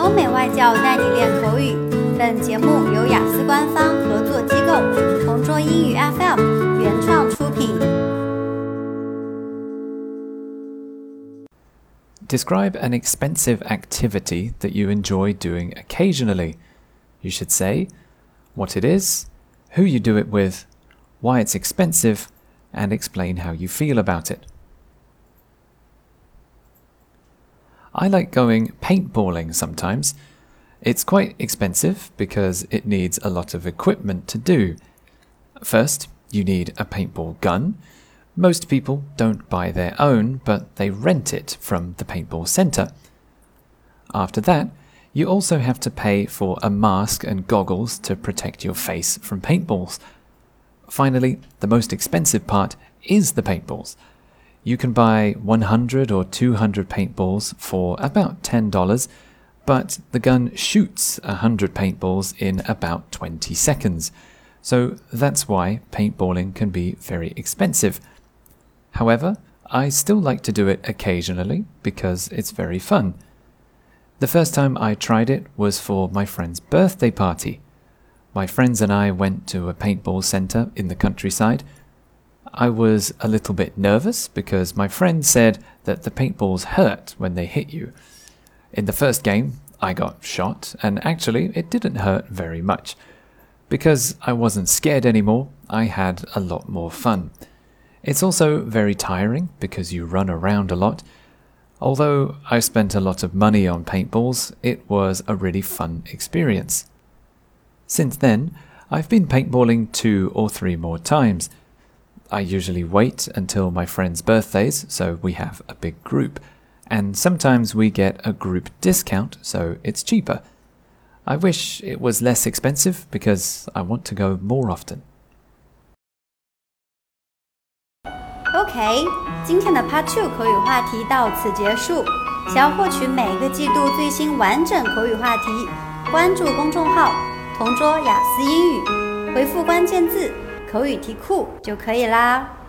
欧美外教带你练口语。本节目由雅思官方合作机构同桌英语 FM 原创出品。Describe an expensive activity that you enjoy doing occasionally. You should say what it is, who you do it with, why it's expensive, and explain how you feel about it. I like going paintballing sometimes. It's quite expensive because it needs a lot of equipment to do. First, you need a paintball gun. Most people don't buy their own, but they rent it from the paintball center. After that, you also have to pay for a mask and goggles to protect your face from paintballs. Finally, the most expensive part is the paintballs. You can buy 100 or 200 paintballs for about $10, but the gun shoots 100 paintballs in about 20 seconds. So that's why paintballing can be very expensive. However, I still like to do it occasionally because it's very fun. The first time I tried it was for my friend's birthday party. My friends and I went to a paintball center in the countryside I was a little bit nervous because my friend said that the paintballs hurt when they hit you. In the first game, I got shot, and actually, it didn't hurt very much. Because I wasn't scared anymore, I had a lot more fun. It's also very tiring because you run around a lot. Although I spent a lot of money on paintballs, it was a really fun experience. Since then, I've been paintballing two or three more times. I usually wait until my friends' birthdays, so we have a big group. And sometimes we get a group discount, so it's cheaper. I wish it was less expensive because I want to go more often. OK，今天的 Part Two 口语话题到此结束。想要获取每个季度最新完整口语话题，关注公众号“同桌雅思英语”，回复关键字。 口语题库就可以啦。